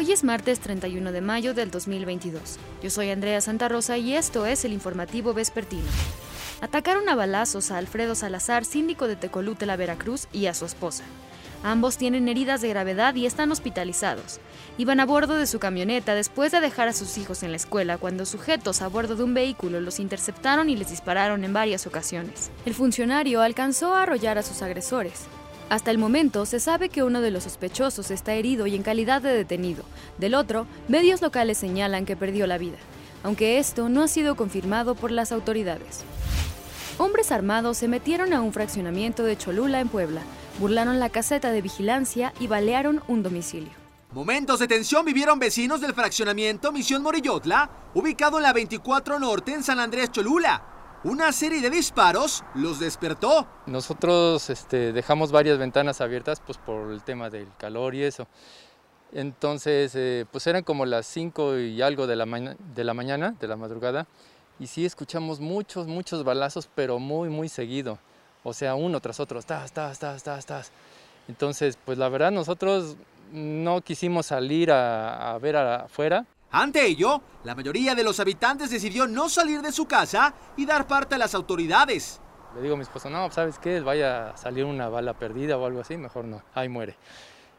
Hoy es martes 31 de mayo del 2022. Yo soy Andrea Santa Rosa y esto es el informativo vespertino. Atacaron a balazos a Alfredo Salazar, síndico de Tecolutela, Veracruz, y a su esposa. Ambos tienen heridas de gravedad y están hospitalizados. Iban a bordo de su camioneta después de dejar a sus hijos en la escuela cuando sujetos a bordo de un vehículo los interceptaron y les dispararon en varias ocasiones. El funcionario alcanzó a arrollar a sus agresores. Hasta el momento se sabe que uno de los sospechosos está herido y en calidad de detenido. Del otro, medios locales señalan que perdió la vida, aunque esto no ha sido confirmado por las autoridades. Hombres armados se metieron a un fraccionamiento de Cholula en Puebla, burlaron la caseta de vigilancia y balearon un domicilio. Momentos de tensión vivieron vecinos del fraccionamiento Misión Morillotla, ubicado en la 24 Norte en San Andrés Cholula. Una serie de disparos los despertó. Nosotros este, dejamos varias ventanas abiertas pues, por el tema del calor y eso. Entonces, eh, pues eran como las 5 y algo de la, de la mañana, de la madrugada, y sí escuchamos muchos, muchos balazos, pero muy, muy seguido. O sea, uno tras otro, tas, tas, tas, tas, tas. Entonces, pues la verdad nosotros no quisimos salir a, a ver afuera. Ante ello, la mayoría de los habitantes decidió no salir de su casa y dar parte a las autoridades. Le digo a mi esposa, no, ¿sabes qué? Vaya a salir una bala perdida o algo así, mejor no, ahí muere.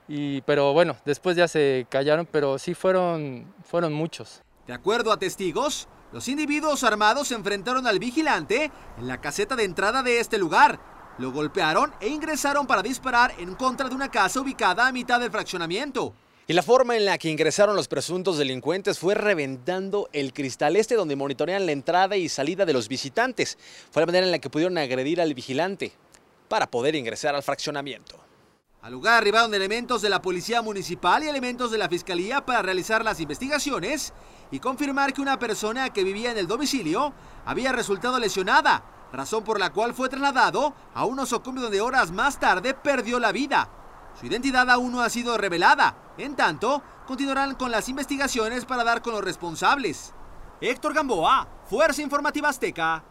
Y, pero bueno, después ya se callaron, pero sí fueron, fueron muchos. De acuerdo a testigos, los individuos armados se enfrentaron al vigilante en la caseta de entrada de este lugar. Lo golpearon e ingresaron para disparar en contra de una casa ubicada a mitad del fraccionamiento. Y la forma en la que ingresaron los presuntos delincuentes fue reventando el cristal este donde monitorean la entrada y salida de los visitantes. Fue la manera en la que pudieron agredir al vigilante para poder ingresar al fraccionamiento. Al lugar arribaron elementos de la Policía Municipal y elementos de la Fiscalía para realizar las investigaciones y confirmar que una persona que vivía en el domicilio había resultado lesionada, razón por la cual fue trasladado a un osocomio donde horas más tarde perdió la vida. Su identidad aún no ha sido revelada. En tanto, continuarán con las investigaciones para dar con los responsables. Héctor Gamboa, Fuerza Informativa Azteca.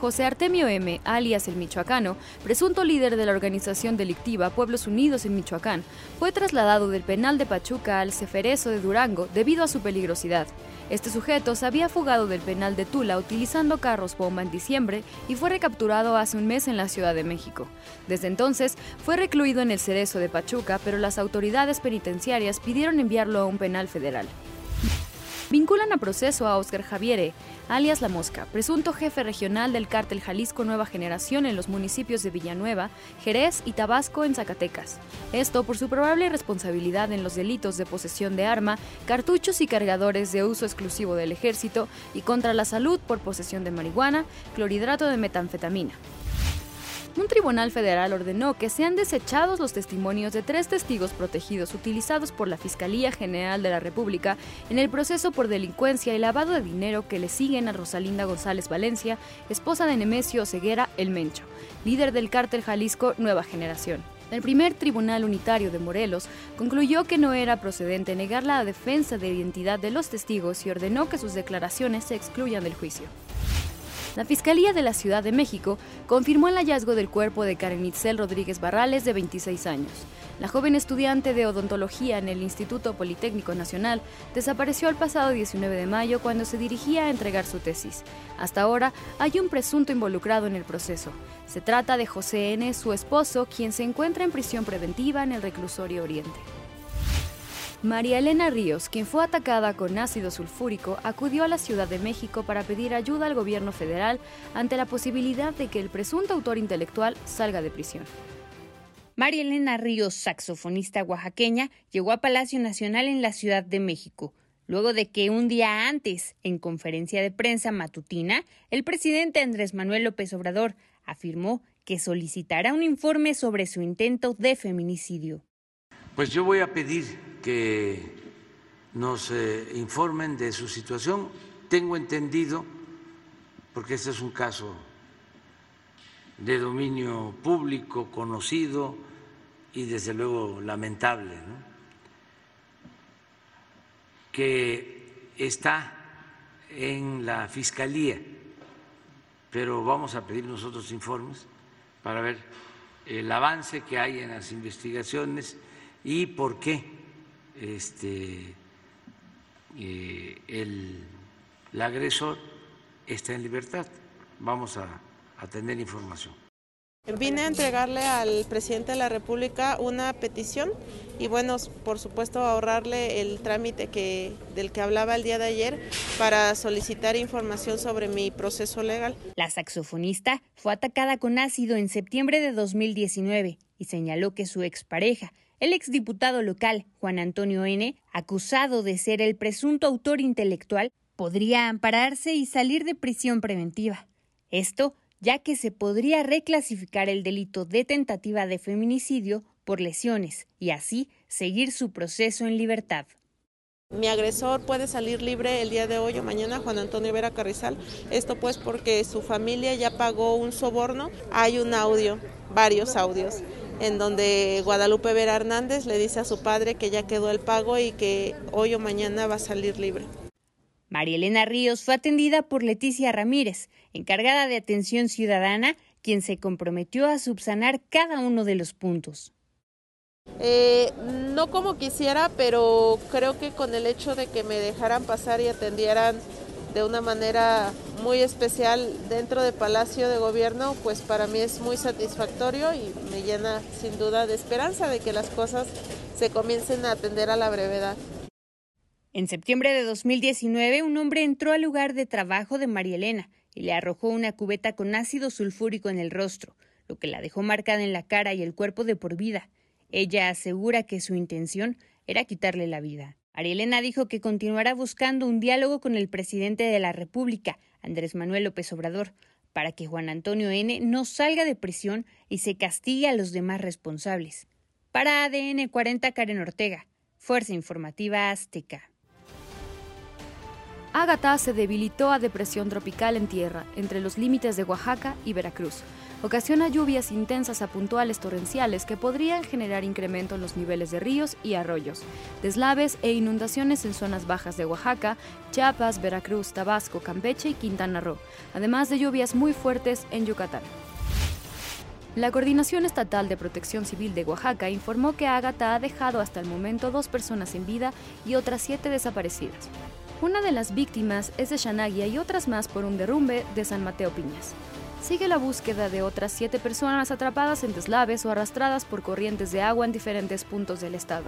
José Artemio M., alias el Michoacano, presunto líder de la organización delictiva Pueblos Unidos en Michoacán, fue trasladado del penal de Pachuca al Ceferezo de Durango debido a su peligrosidad. Este sujeto se había fugado del penal de Tula utilizando carros bomba en diciembre y fue recapturado hace un mes en la Ciudad de México. Desde entonces fue recluido en el Cerezo de Pachuca, pero las autoridades penitenciarias pidieron enviarlo a un penal federal. Vinculan a proceso a Oscar Javiere, alias La Mosca, presunto jefe regional del cártel Jalisco Nueva Generación en los municipios de Villanueva, Jerez y Tabasco en Zacatecas. Esto por su probable responsabilidad en los delitos de posesión de arma, cartuchos y cargadores de uso exclusivo del ejército y contra la salud por posesión de marihuana, clorhidrato de metanfetamina un tribunal federal ordenó que sean desechados los testimonios de tres testigos protegidos utilizados por la Fiscalía General de la República en el proceso por delincuencia y lavado de dinero que le siguen a Rosalinda González Valencia, esposa de Nemesio Ceguera El Mencho, líder del cártel Jalisco Nueva Generación. El primer tribunal unitario de Morelos concluyó que no era procedente negar la defensa de identidad de los testigos y ordenó que sus declaraciones se excluyan del juicio. La Fiscalía de la Ciudad de México confirmó el hallazgo del cuerpo de Karen Itzel Rodríguez Barrales, de 26 años. La joven estudiante de odontología en el Instituto Politécnico Nacional desapareció el pasado 19 de mayo cuando se dirigía a entregar su tesis. Hasta ahora hay un presunto involucrado en el proceso. Se trata de José N., su esposo, quien se encuentra en prisión preventiva en el reclusorio Oriente. María Elena Ríos, quien fue atacada con ácido sulfúrico, acudió a la Ciudad de México para pedir ayuda al gobierno federal ante la posibilidad de que el presunto autor intelectual salga de prisión. María Elena Ríos, saxofonista oaxaqueña, llegó a Palacio Nacional en la Ciudad de México, luego de que un día antes, en conferencia de prensa matutina, el presidente Andrés Manuel López Obrador afirmó que solicitará un informe sobre su intento de feminicidio. Pues yo voy a pedir que nos eh, informen de su situación. Tengo entendido, porque este es un caso de dominio público, conocido y desde luego lamentable, que está en la Fiscalía, pero vamos a pedir nosotros informes para ver el avance que hay en las investigaciones y por qué este, eh, el, agresor está en libertad. Vamos a, a tener información. Vine a entregarle al presidente de la República una petición y bueno, por supuesto ahorrarle el trámite que, del que hablaba el día de ayer para solicitar información sobre mi proceso legal. La saxofonista fue atacada con ácido en septiembre de 2019 y señaló que su expareja, el exdiputado local Juan Antonio N., acusado de ser el presunto autor intelectual, podría ampararse y salir de prisión preventiva. Esto ya que se podría reclasificar el delito de tentativa de feminicidio por lesiones y así seguir su proceso en libertad. Mi agresor puede salir libre el día de hoy o mañana, Juan Antonio Vera Carrizal. Esto pues porque su familia ya pagó un soborno. Hay un audio, varios audios, en donde Guadalupe Vera Hernández le dice a su padre que ya quedó el pago y que hoy o mañana va a salir libre. María Elena Ríos fue atendida por Leticia Ramírez, encargada de atención ciudadana, quien se comprometió a subsanar cada uno de los puntos. Eh, no como quisiera, pero creo que con el hecho de que me dejaran pasar y atendieran de una manera muy especial dentro del Palacio de Gobierno, pues para mí es muy satisfactorio y me llena sin duda de esperanza de que las cosas se comiencen a atender a la brevedad. En septiembre de 2019, un hombre entró al lugar de trabajo de María Elena y le arrojó una cubeta con ácido sulfúrico en el rostro, lo que la dejó marcada en la cara y el cuerpo de por vida. Ella asegura que su intención era quitarle la vida. María Elena dijo que continuará buscando un diálogo con el presidente de la República, Andrés Manuel López Obrador, para que Juan Antonio N. no salga de prisión y se castigue a los demás responsables. Para ADN 40, Karen Ortega, Fuerza Informativa Azteca. Ágata se debilitó a depresión tropical en tierra, entre los límites de Oaxaca y Veracruz. Ocasiona lluvias intensas a puntuales torrenciales que podrían generar incremento en los niveles de ríos y arroyos, deslaves e inundaciones en zonas bajas de Oaxaca, Chiapas, Veracruz, Tabasco, Campeche y Quintana Roo, además de lluvias muy fuertes en Yucatán. La Coordinación Estatal de Protección Civil de Oaxaca informó que Ágata ha dejado hasta el momento dos personas en vida y otras siete desaparecidas. Una de las víctimas es de Shanagia y otras más por un derrumbe de San Mateo Piñas. Sigue la búsqueda de otras siete personas atrapadas en deslaves o arrastradas por corrientes de agua en diferentes puntos del estado.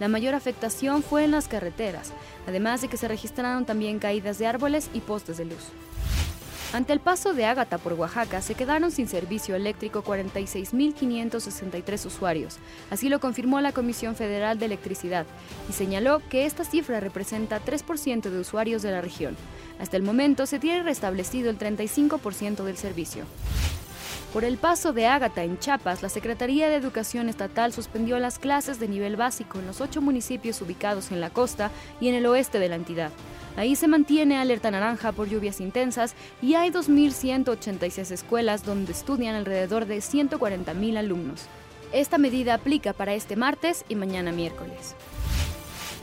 La mayor afectación fue en las carreteras, además de que se registraron también caídas de árboles y postes de luz. Ante el paso de Ágata por Oaxaca, se quedaron sin servicio eléctrico 46.563 usuarios. Así lo confirmó la Comisión Federal de Electricidad y señaló que esta cifra representa 3% de usuarios de la región. Hasta el momento se tiene restablecido el 35% del servicio. Por el paso de Ágata en Chiapas, la Secretaría de Educación Estatal suspendió las clases de nivel básico en los ocho municipios ubicados en la costa y en el oeste de la entidad. Ahí se mantiene alerta naranja por lluvias intensas y hay 2.186 escuelas donde estudian alrededor de 140.000 alumnos. Esta medida aplica para este martes y mañana miércoles.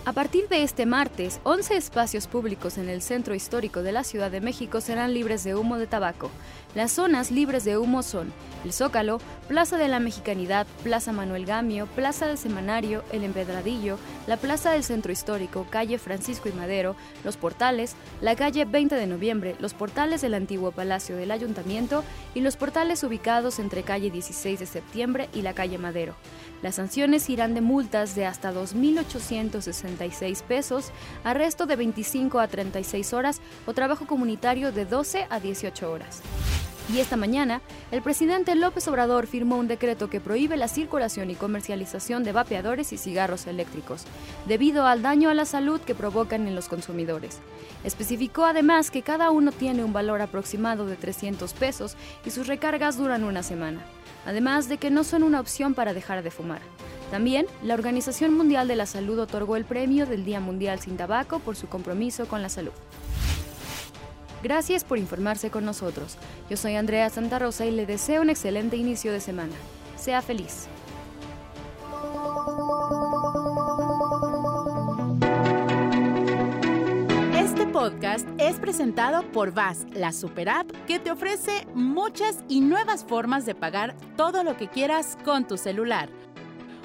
A partir de este martes, 11 espacios públicos en el centro histórico de la Ciudad de México serán libres de humo de tabaco. Las zonas libres de humo son el Zócalo, Plaza de la Mexicanidad, Plaza Manuel Gamio, Plaza del Semanario, El Empedradillo, la Plaza del Centro Histórico, Calle Francisco y Madero, Los Portales, la Calle 20 de Noviembre, los portales del antiguo Palacio del Ayuntamiento y los portales ubicados entre Calle 16 de Septiembre y la Calle Madero. Las sanciones irán de multas de hasta 2.866 pesos, arresto de 25 a 36 horas o trabajo comunitario de 12 a 18 horas. Y esta mañana, el presidente López Obrador firmó un decreto que prohíbe la circulación y comercialización de vapeadores y cigarros eléctricos, debido al daño a la salud que provocan en los consumidores. Especificó además que cada uno tiene un valor aproximado de 300 pesos y sus recargas duran una semana, además de que no son una opción para dejar de fumar. También, la Organización Mundial de la Salud otorgó el premio del Día Mundial sin Tabaco por su compromiso con la salud. Gracias por informarse con nosotros. Yo soy Andrea Santa Rosa y le deseo un excelente inicio de semana. Sea feliz. Este podcast es presentado por VAS, la super app que te ofrece muchas y nuevas formas de pagar todo lo que quieras con tu celular